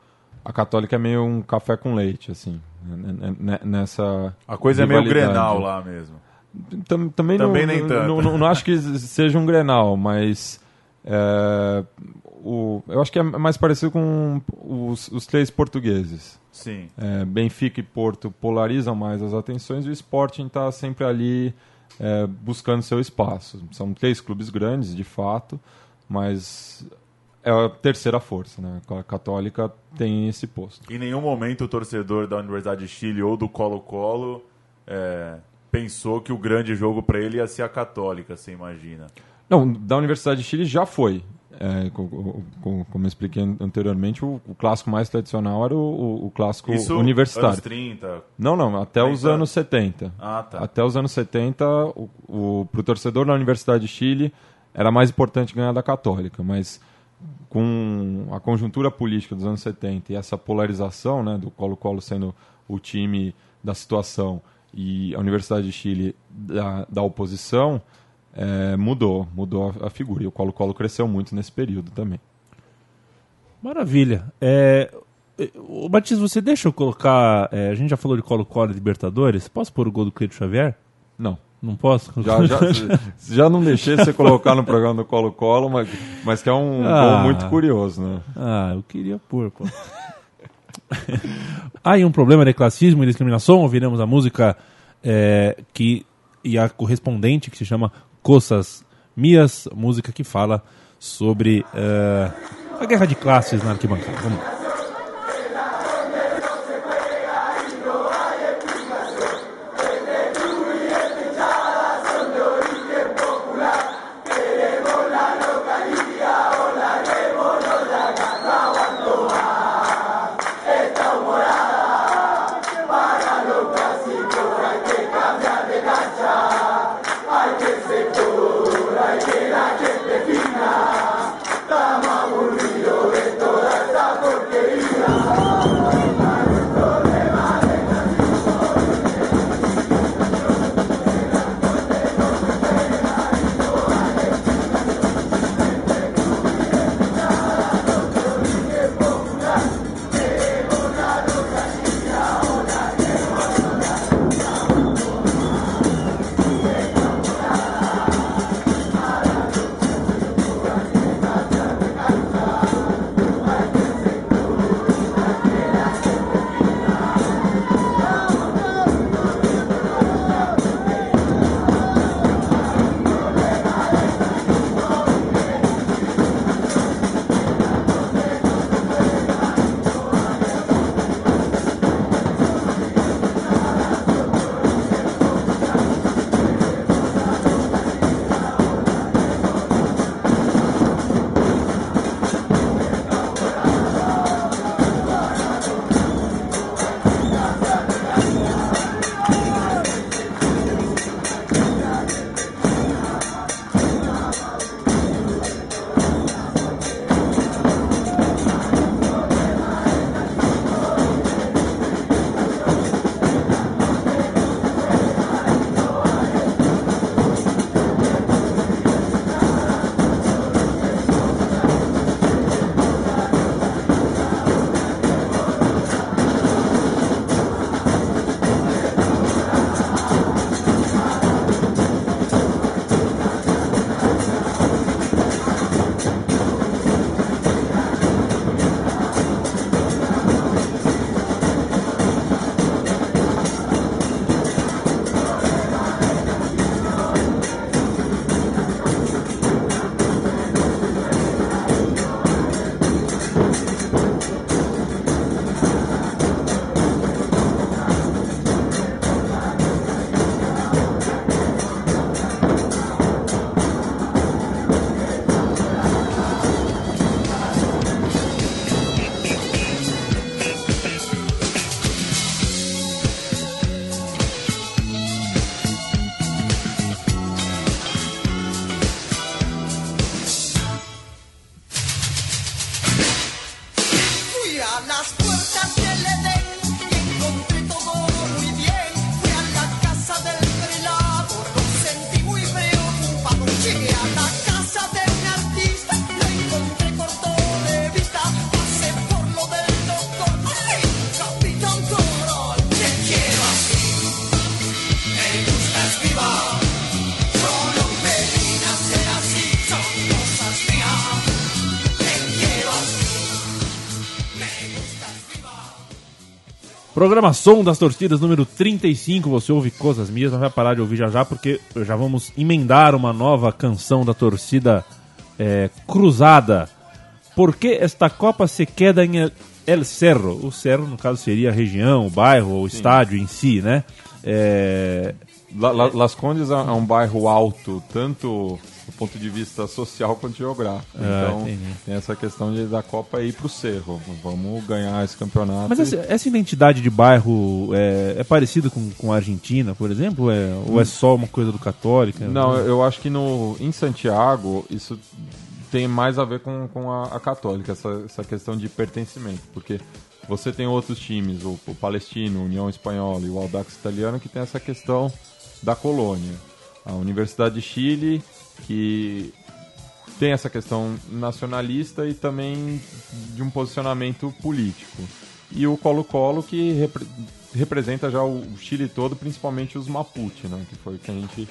Speaker 2: a Católica é meio um café com leite, assim, né, né, nessa
Speaker 3: A coisa é meio
Speaker 2: rivalidade.
Speaker 3: Grenal lá mesmo.
Speaker 2: Tam- também
Speaker 3: Também
Speaker 2: não,
Speaker 3: nem tanto.
Speaker 2: Não, não- não acho que seja um Grenal, mas é, o, eu acho que é mais parecido com os, os três portugueses.
Speaker 3: Sim.
Speaker 2: É, Benfica e Porto polarizam mais as atenções e o Sporting está sempre ali é, buscando seu espaço. São três clubes grandes, de fato, mas é a terceira força. Né? A Católica tem esse posto.
Speaker 3: Em nenhum momento o torcedor da Universidade de Chile ou do Colo-Colo é, pensou que o grande jogo para ele ia ser a Católica, você imagina.
Speaker 2: Não, da Universidade de Chile já foi. É, co- co- co- como eu expliquei an- anteriormente, o, o clássico mais tradicional era o, o- clássico
Speaker 3: Isso
Speaker 2: universitário.
Speaker 3: anos 30.
Speaker 2: Não, não, até
Speaker 3: Nem
Speaker 2: os
Speaker 3: tanto.
Speaker 2: anos 70.
Speaker 3: Ah, tá.
Speaker 2: Até os anos 70, o, o, para o torcedor da Universidade de Chile, era mais importante ganhar da Católica, mas com a conjuntura política dos anos 70 e essa polarização né, do Colo-Colo sendo o time da situação e a Universidade de Chile da, da oposição, é, mudou, mudou a, a figura. E o Colo-Colo cresceu muito nesse período também.
Speaker 1: Maravilha. É, o Batista, você deixa eu colocar. é, a gente já falou de Colo-Colo e Libertadores. Posso pôr o gol do Cleito Xavier?
Speaker 2: Não.
Speaker 1: Não posso?
Speaker 2: Já, já, já não deixei você colocar no programa do Colo-Colo, mas, mas que é um
Speaker 1: Ah.
Speaker 2: gol muito curioso, né?
Speaker 1: Ah, eu queria pôr, pô. Há um problema de classismo e discriminação. Ouviremos a música é, que e a correspondente que se chama Coças Mias, música que fala sobre é, a guerra de classes na arquibancada. Vamos lá. Programa Som das Torcidas número 35. Você ouve coisas minhas, mas vai parar de ouvir já já, porque já vamos emendar uma nova canção da torcida é, cruzada. Por que esta Copa se queda em El, Cerro? O Cerro, no caso, seria a região, o bairro, o estádio em si, né? É,
Speaker 2: La- La- Las Condes é um bairro alto, tanto do ponto de vista social quanto geográfico.
Speaker 1: Ah,
Speaker 2: então
Speaker 1: entendi.
Speaker 2: tem essa questão de, da Copa ir pro Cerro. Vamos ganhar esse campeonato.
Speaker 1: Mas essa, essa identidade de bairro é, é parecida com, com a Argentina, por exemplo? É, ou é só uma coisa do católica?
Speaker 2: Não, eu acho que no, em Santiago isso tem mais a ver com, com a, a católica, essa, essa questão de pertencimento, porque você tem outros times, o, o Palestino, a União Espanhola e o Audax Italiano, que tem essa questão da colônia. A Universidade de Chile, que tem essa questão nacionalista e também de um posicionamento político. E o Colo-Colo, que repre- representa já o Chile todo, principalmente os Mapuche, né, que foi o que a gente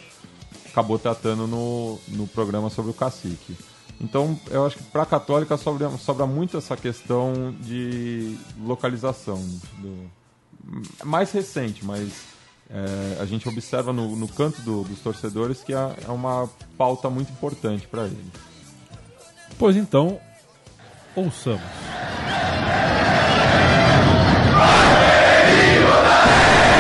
Speaker 2: acabou tratando no, no programa sobre o cacique. Então, eu acho que para a Católica sobra, sobra muito essa questão de localização. do- mais recente, mas é, a gente observa no, no canto do- dos torcedores que é, é uma pauta muito importante para eles.
Speaker 1: Pois então, ouçamos.
Speaker 4: Para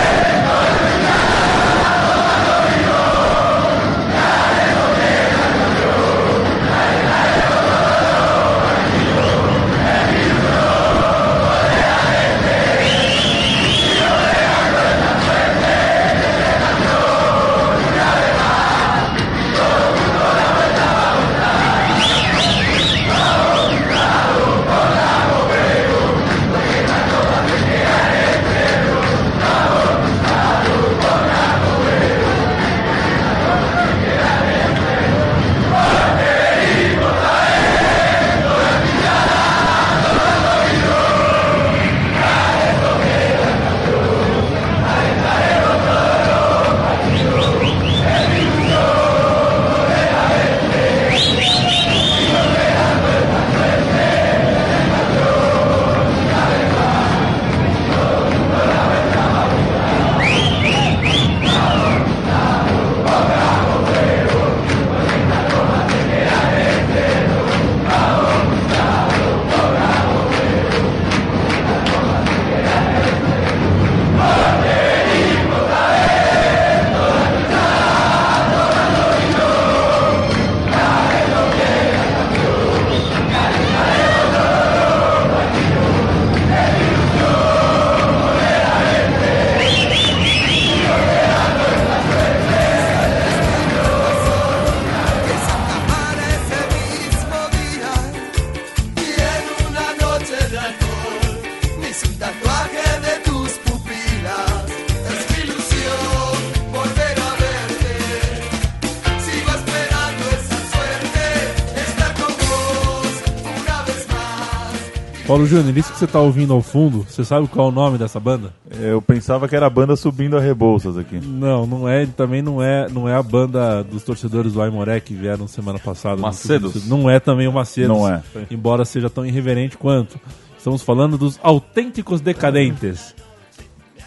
Speaker 1: Paulo Júnior, isso que você tá ouvindo ao fundo, você sabe qual é o nome dessa banda?
Speaker 3: Eu pensava que era a banda subindo a Rebouças aqui.
Speaker 1: Não, não é, também não é, não é a banda dos torcedores do Aimoré que vieram semana passada. no
Speaker 2: Macedos.
Speaker 1: Não é também o Macedos.
Speaker 3: Não é.
Speaker 1: Embora seja tão irreverente quanto. Estamos falando dos autênticos decadentes.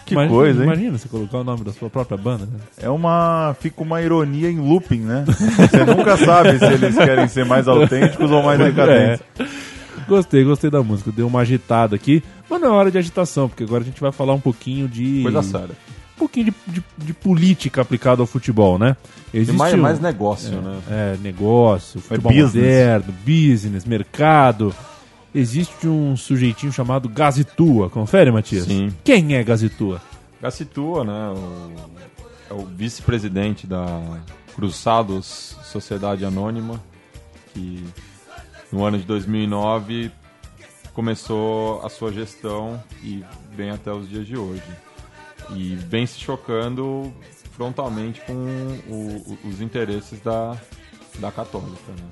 Speaker 3: Que
Speaker 1: Imagina-
Speaker 3: coisa, hein?
Speaker 1: Imagina você colocar o nome da sua própria banda, né?
Speaker 3: É uma. Fica uma ironia em looping, né? Você nunca sabe se eles querem ser mais autênticos ou mais decadentes.
Speaker 1: É. Gostei, gostei da música. Deu uma agitada aqui. Mas não é hora de agitação, porque agora a gente vai falar um pouquinho de.
Speaker 2: Coisa séria.
Speaker 1: Um pouquinho de, de- de política aplicada ao futebol, né?
Speaker 2: E
Speaker 1: Existe
Speaker 2: mais,
Speaker 1: um-
Speaker 2: mais negócio, né?
Speaker 1: É, negócio, futebol
Speaker 3: business.
Speaker 1: moderno, business, mercado. Existe um sujeitinho chamado Gazitua. Confere, Matias?
Speaker 2: Sim.
Speaker 1: Quem é Gazitua?
Speaker 2: Gacitua, né? O, é o vice-presidente da Cruzados Sociedade Anônima, que no ano de 2009 começou a sua gestão e vem até os dias de hoje. E vem se chocando frontalmente com o- os interesses da, da Católica, né?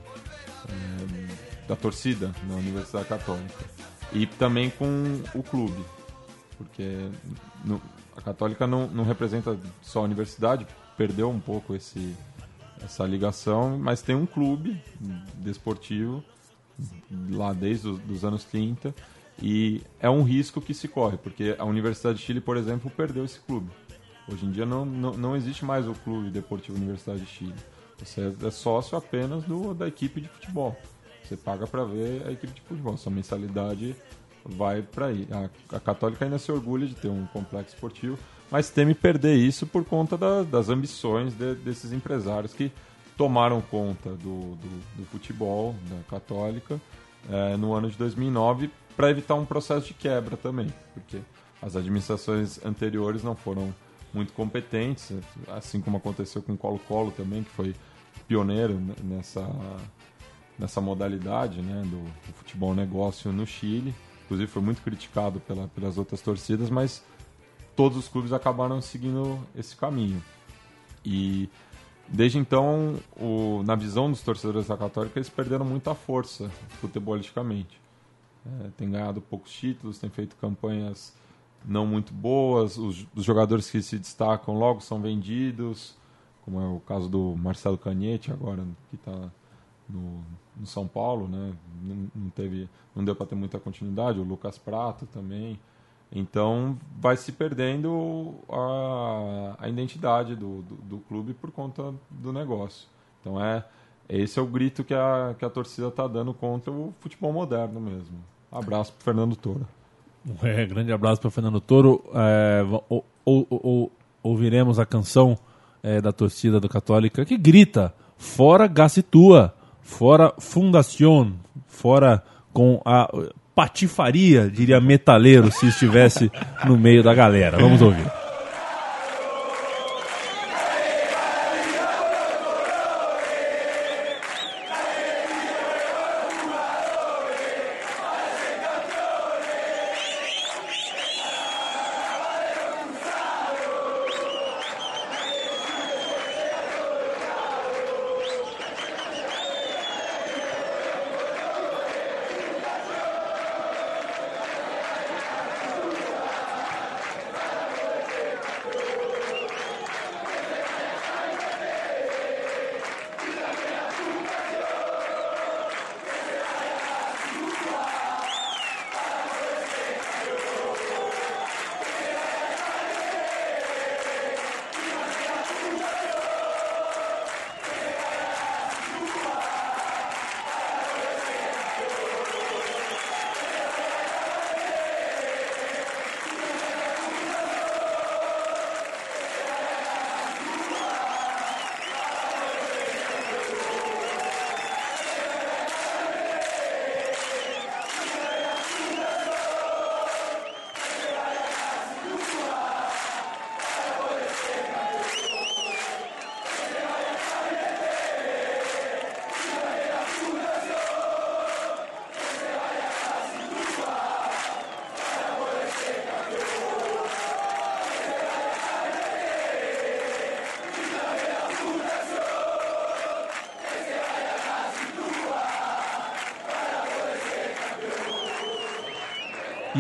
Speaker 2: É, da torcida na Universidade Católica. E também com o clube, porque no- a Católica não, não representa só a universidade, perdeu um pouco esse, essa ligação, mas tem um clube desportivo lá desde os anos 30 e é um risco que se corre, porque a Universidade de Chile, por exemplo, perdeu esse clube. Hoje em dia não, não, não existe mais o Clube Deportivo Universidade de Chile. Você é- é sócio apenas do, da equipe de futebol. Você paga para ver a equipe de futebol. Sua mensalidade vai para aí. A, a Católica ainda se orgulha de ter um complexo esportivo, mas teme perder isso por conta da- das ambições de- desses empresários que tomaram conta do, do, do futebol da Católica eh, no ano de 2009 para evitar um processo de quebra também, porque as administrações anteriores não foram muito competentes, assim como aconteceu com o Colo-Colo também, que foi pioneiro nessa, nessa modalidade né, do, do futebol negócio no Chile. Inclusive foi muito criticado pela, pelas outras torcidas, mas todos os clubes acabaram seguindo esse caminho. E desde então, o- na visão dos torcedores da Católica, eles perderam muita força futebolisticamente. É, tem ganhado poucos títulos, tem feito campanhas não muito boas, os, os jogadores que se destacam logo são vendidos, como é o caso do Marcelo Cagnete agora, que está no, no São Paulo, né? não, não teve, não deu para ter muita continuidade, o Lucas Prato também. Então vai se perdendo a, a identidade do, do, do clube por conta do negócio. Então é esse é o grito que a, que a torcida está dando contra o futebol moderno mesmo. Abraço pro Fernando Toro.
Speaker 1: É, grande abraço para Fernando Toro. É, ou- ou- ou- ouviremos a canção é, da torcida do Católica que grita: fora Gacitua, fora Fundación, fora com a patifaria, diria metaleiro, se estivesse no meio da galera. Vamos ouvir.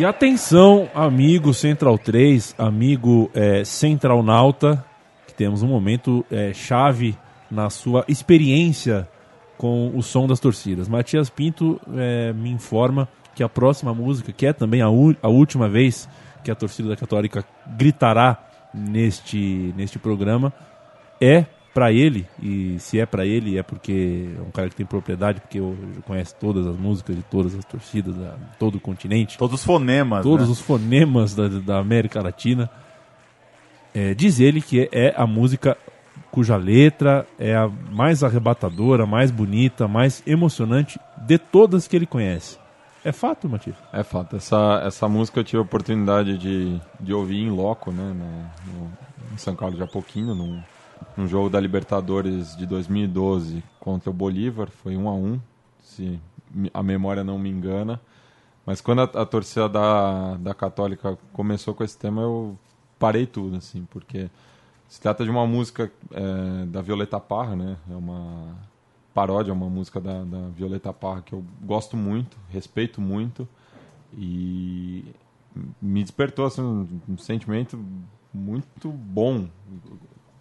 Speaker 1: E atenção, amigo Central 3, amigo é, Central Nauta, que temos um momento é, chave na sua experiência com o som das torcidas. Matias Pinto é, me informa que a próxima música, que é também a, a última vez que a torcida da Católica gritará neste, neste programa, é para ele, e se é para ele é porque é um cara que tem propriedade, porque conhece todas as músicas de todas as torcidas, da, todo o continente
Speaker 3: Todos os fonemas,
Speaker 1: todos
Speaker 3: né?
Speaker 1: os fonemas da, da América Latina. É, diz ele que é a música cuja letra é a mais arrebatadora, mais bonita, mais emocionante de todas que ele conhece. É fato, Matias?
Speaker 2: É fato, essa, essa música eu tive a oportunidade de, de ouvir em loco, né, no, no- em São Carlos de Apoquinho, num, num jogo da Libertadores de 2012 contra o Bolívar, foi 1 a 1 se a memória não me engana. Mas quando a, a torcida da, da Católica começou com esse tema, eu parei tudo, assim, porque se trata de uma música é, da Violeta Parra, né? É uma paródia, é uma música da, da Violeta Parra que eu gosto muito, respeito muito e me despertou assim, um sentimento muito bom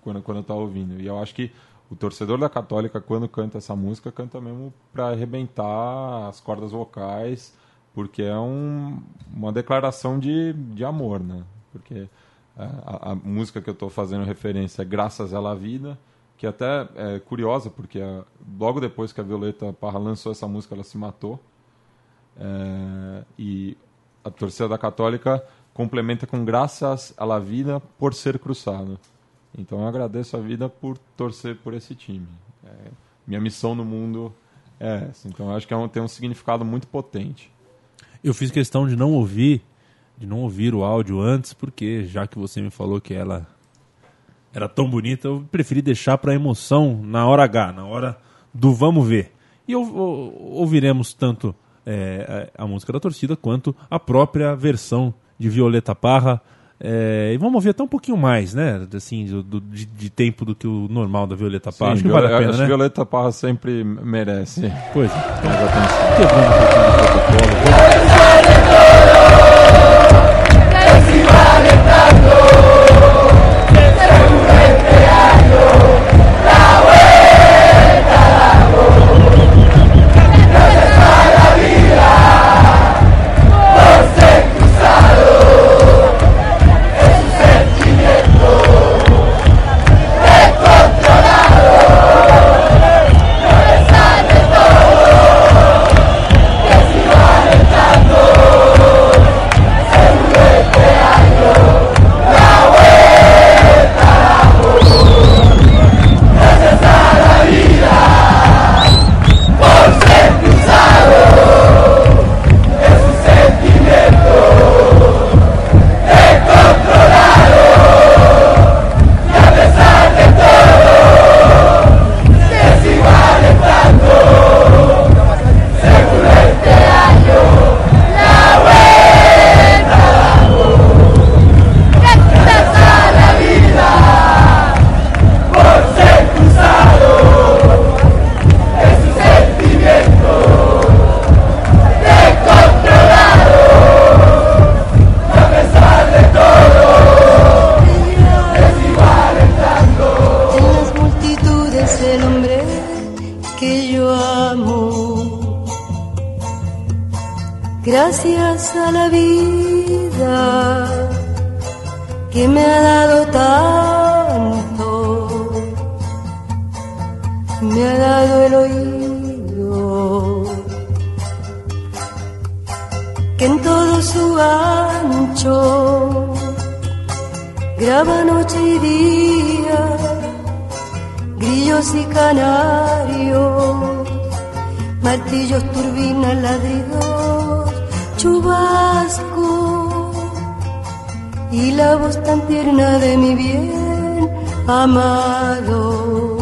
Speaker 2: quando, quando estava ouvindo. E eu acho que o torcedor da Católica, quando canta essa música, canta mesmo para arrebentar as cordas vocais, porque é um, uma declaração de, de amor, né? Porque a, a música que eu estou fazendo referência é Graças à Vida, que até é curiosa, porque a, logo depois que a Violeta Parra lançou essa música, ela se matou. É, e a torcida da Católica complementa com Graças à Vida por ser cruzado. Então eu agradeço a vida por torcer por esse time. É, minha missão no mundo é essa. Então eu acho que é um, tem um significado muito potente.
Speaker 1: Eu fiz questão de não ouvir, de não ouvir o áudio antes, porque já que você me falou que ela era tão bonita, eu preferi deixar para emoção na hora H, na hora do vamos ver. E eu, eu- ouviremos tanto é, a, a música da torcida quanto a própria versão de Violeta Parra. É, e vamos ouvir até um pouquinho mais, né? Assim, do, do- de, de tempo do que o normal da Violeta Parra. acho que vale a pena,
Speaker 2: acho
Speaker 1: né?
Speaker 2: Violeta Parra sempre merece
Speaker 1: Pois é.
Speaker 2: mais atenção.
Speaker 1: Quebrando um pouquinho do protocolo.
Speaker 5: Me ha dado el oído que en todo su ancho graba noche y día, grillos y canarios, martillos, turbinas, ladridos, chubasco y la voz tan tierna de mi bien amado.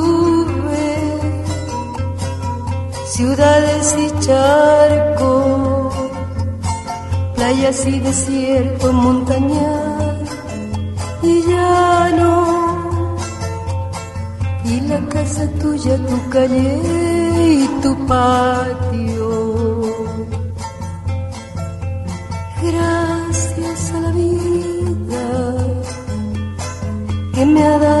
Speaker 5: ciudades y charcos playas y desierto, montañas y llano, y la casa tuya, tu calle y tu patio. Gracias a la vida que me ha dado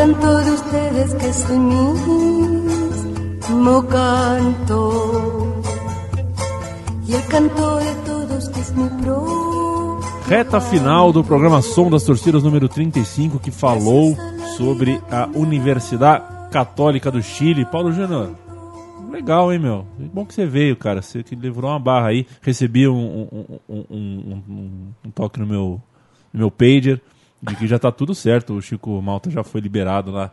Speaker 5: Canto de ustedes que es el mismo canto y el canto de todos que es mi
Speaker 1: Reta final do programa Som das Torcidas número 35, que falou sobre a Universidade Católica do Chile. Paulo Júnior, legal, hein, meu? Bom que você veio, cara. Você que livrou uma barra aí. Recebi um- um- um- um toque no meu, no meu pager de que já tá tudo certo. O Chico Malta já foi liberado lá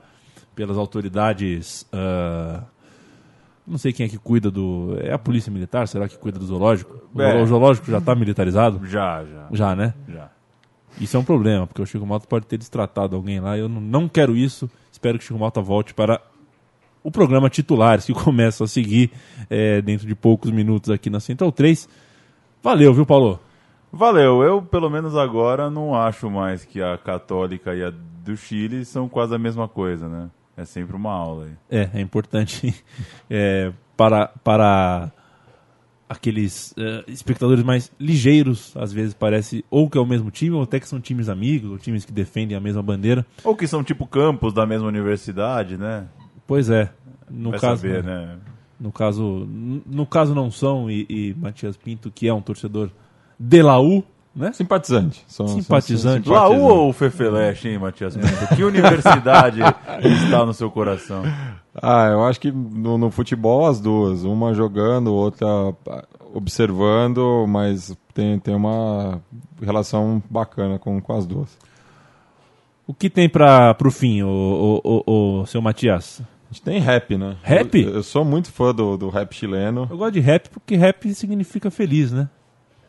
Speaker 1: pelas autoridades. ah, não sei quem é que cuida do. É a polícia militar? Será que cuida do zoológico? O
Speaker 3: É.
Speaker 1: zoológico já tá militarizado?
Speaker 3: Já, já.
Speaker 1: Já, né?
Speaker 3: Já.
Speaker 1: Isso é um problema, porque o Chico Malta pode ter destratado alguém lá. Eu não, não quero isso. Espero que o Chico Malta volte para o programa Titulares, que começa a seguir é, dentro de poucos minutos aqui na Central 3. Valeu, viu, Paulo?
Speaker 3: Valeu, eu pelo menos agora não acho mais que a católica e a do Chile são quase a mesma coisa, né? É sempre uma aula aí.
Speaker 1: É, é importante é, para, para aqueles é, espectadores mais ligeiros, às vezes parece ou que é o mesmo time, ou até que são times amigos, ou times que defendem a mesma bandeira.
Speaker 3: Ou que são tipo campos da mesma universidade, né?
Speaker 1: Pois é, no
Speaker 3: Vai
Speaker 1: caso,
Speaker 3: saber, né?
Speaker 1: No caso, no caso não são e, e Matias Pinto, que é um torcedor de Laú, né?
Speaker 2: Simpatizante. São,
Speaker 1: Simpatizante.
Speaker 2: são
Speaker 3: Laú ou Fefeleche, hein, Matias Pinto? Que universidade está no seu coração?
Speaker 2: Ah, eu acho que no, no futebol as duas. Uma jogando, outra ah, observando, mas tem, tem uma relação bacana com, com as duas.
Speaker 1: O que tem para pro fim, o, o, o, o seu Matias?
Speaker 2: A gente tem rap, né?
Speaker 1: Rap?
Speaker 2: Eu, eu sou muito fã do, do rap chileno.
Speaker 1: Eu gosto de rap porque rap significa feliz, né?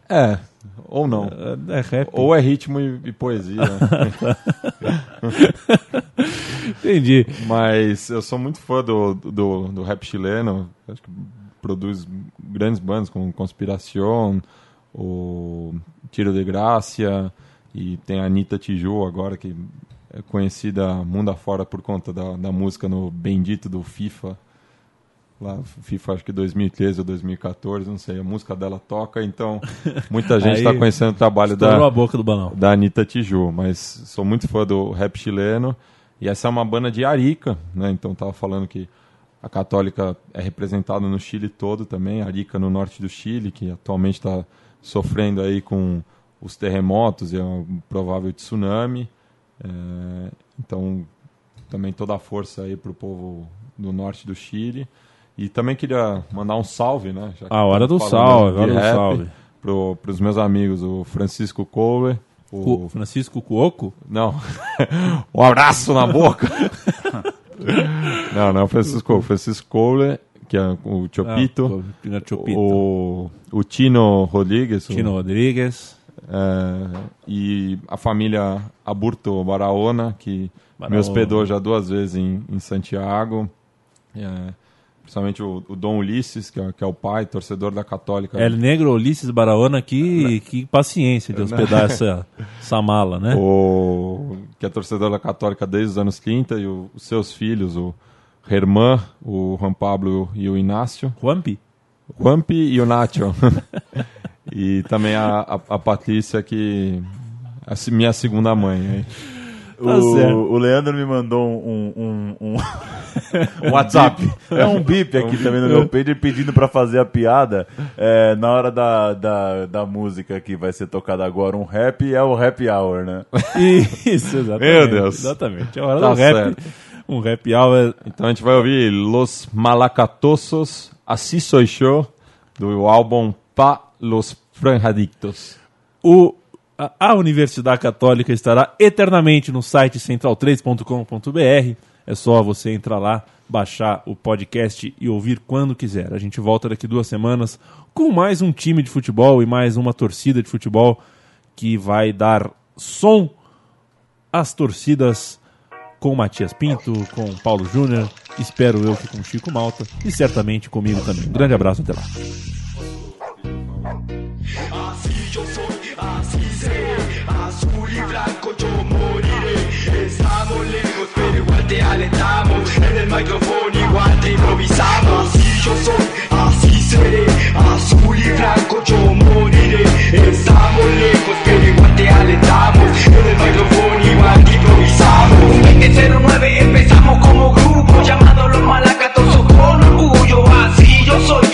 Speaker 2: É, ou não.
Speaker 1: É, é rap.
Speaker 2: Ou é ritmo e, e poesia. né?
Speaker 1: Entendi.
Speaker 2: Mas eu sou muito fã do, do, do rap chileno. Acho que produz grandes bandas como Conspiración, o Tiro de Gracia, e tem a Anitta Tiju agora, que é conhecida mundo afora por conta da, da música no Bendito do FIFA. Lá, FIFA acho que 2013 ou 2014, não sei. A música dela toca, então muita gente está conhecendo o trabalho da,
Speaker 1: a boca do balão.
Speaker 2: da Anitta Tiju, mas sou muito fã do rap chileno. E essa é uma banda de Arica, né? Então tava falando que a católica é representada no Chile todo também, Arica no norte do Chile, que atualmente está sofrendo aí com os terremotos e um provável tsunami. É, então também toda a força aí pro povo do norte do Chile. E também queria mandar um salve, né? que
Speaker 1: A hora do salve, hora do salve.
Speaker 2: Pro, pros meus amigos, o Francisco Kohler, o
Speaker 1: Francisco Cuoco?
Speaker 2: não. um abraço na boca. não, não, Francisco, Francisco Kohler, que é o Chopito.
Speaker 1: Ah, o Chopito.
Speaker 2: o, o Tino Rodrigues. o-
Speaker 1: Tino Rodrigues.
Speaker 2: é, e a família Aburto Barahona, que me hospedou já duas vezes em, em Santiago. É, principalmente o, o Dom Ulisses, que é, que é o pai, torcedor da Católica.
Speaker 1: El Negro Ulisses Barahona, que, que paciência de hospedar essa, essa mala, né?
Speaker 2: o, que é torcedor da Católica desde os anos 30, e o- os seus filhos, o Herman, o Juan Pablo e o Inácio.
Speaker 1: Juanpi?
Speaker 2: Juanpi e o Nacho. e também a, a, a Patrícia, que é a minha segunda mãe. hein?
Speaker 3: O,
Speaker 1: certo.
Speaker 3: o Leandro me mandou um, um, um, um WhatsApp. É um bip aqui também no meu page pedindo pra fazer a piada. É, na hora da, da, da música que vai ser tocada agora, um rap, é o happy hour, né?
Speaker 1: Isso, exatamente.
Speaker 2: Meu Deus.
Speaker 1: Exatamente. É hora
Speaker 2: Tá
Speaker 1: do rap.
Speaker 2: certo.
Speaker 1: Um rap hour.
Speaker 2: Então a gente vai ouvir Los Malacatosos, Así Soy Yo, do álbum Pa Los Franjadictos.
Speaker 1: O, a, Universidade Católica estará eternamente no site central3.com.br. É só você entrar lá, baixar o podcast e ouvir quando quiser. A gente volta daqui duas semanas com mais um time de futebol e mais uma torcida de futebol que vai dar som às torcidas com Matias Pinto, com Paulo Júnior, espero eu que com Chico Malta e certamente comigo também. Um grande abraço, até lá.
Speaker 6: Igual te alentamos. En el micrófono igual te improvisamos. Así yo soy, así seré, azul y blanco yo moriré. Estamos lejos, pero igual te alentamos. En el micrófono igual te improvisamos. En 09 empezamos como grupo, llamado los malacatosos con orgullo. Así yo soy,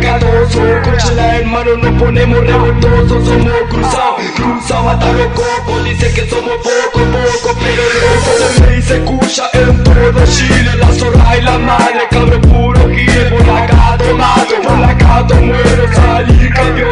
Speaker 6: tenemos malacatoso, con chela en mano nos ponemos revoltosos, somos cruzados, cruzados hasta los cocos, dice que somos poco, poco, pero no se me dice escucha en todo Chile, la zorra y la madre, cabro puro gire, por la gato mato, por la gato muero, salir campeón,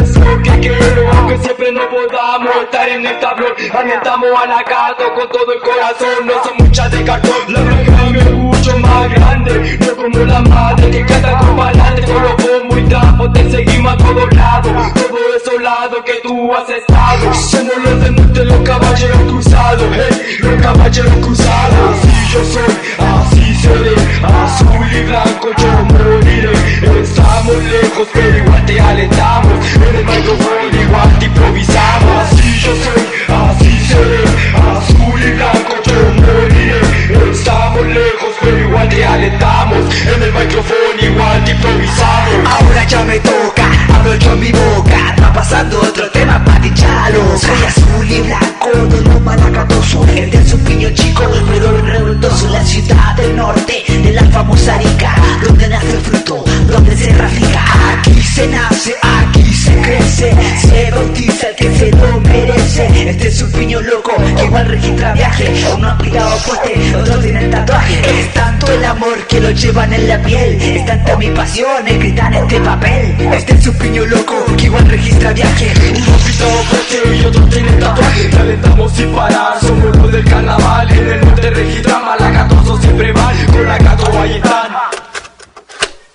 Speaker 6: eso que quiero, aunque siempre no podamos estar en el tablón, alentamos a la gato con todo el corazón, no son muchas de cartón, la verdad me mucho más grande, no como la madre que canta con balance, con los trapos, te seguimos a todos lados, todo esos lados que tú has estado, somos los de los caballeros cruzados, hey, los caballeros cruzados, así yo soy, así seré, azul y blanco yo moriré, estamos lejos pero igual te alentamos, en el micrófono ya me toca, hablo yo mi boca, está pasando otro tema para chalo. Soy azul y blanco de los malacatosos, el de su piño chico, pero revoltoso, la ciudad del norte, de la famosa Arica, donde nace el fruto, donde se ramifica. Aquí se nace, aquí se crece, se bautiza el que se lo merece. Este es un piño loco, registra viaje, uno ha pillado fuerte, otro tiene tatuaje. Es tanto el amor que lo llevan en la piel, es tanta mi pasión escrita en este papel. Este es un piño loco, que igual registra viaje, uno ha pillado fuerte y otro tiene tatuaje. Te alentamos sin parar, somos los del carnaval, en el norte registra malacatoso siempre van, con la gato Guayetán.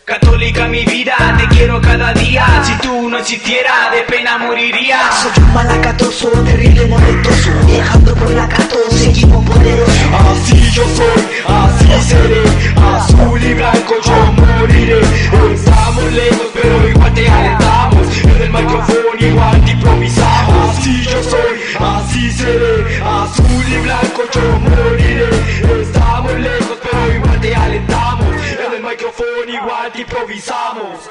Speaker 6: Católica mi vida, te quiero cada día. Si tú no existieras, de pena moriría. Soy un malacatoso, terrible molestoso. Viajando por la cato, seguimos poderosos. Así yo soy, así seré. Azul y blanco yo moriré. Estamos lejos, pero igual te alentamos. En el micrófono igual te improvisamos. Así yo soy, así seré. Azul y blanco yo moriré. Improvisamos.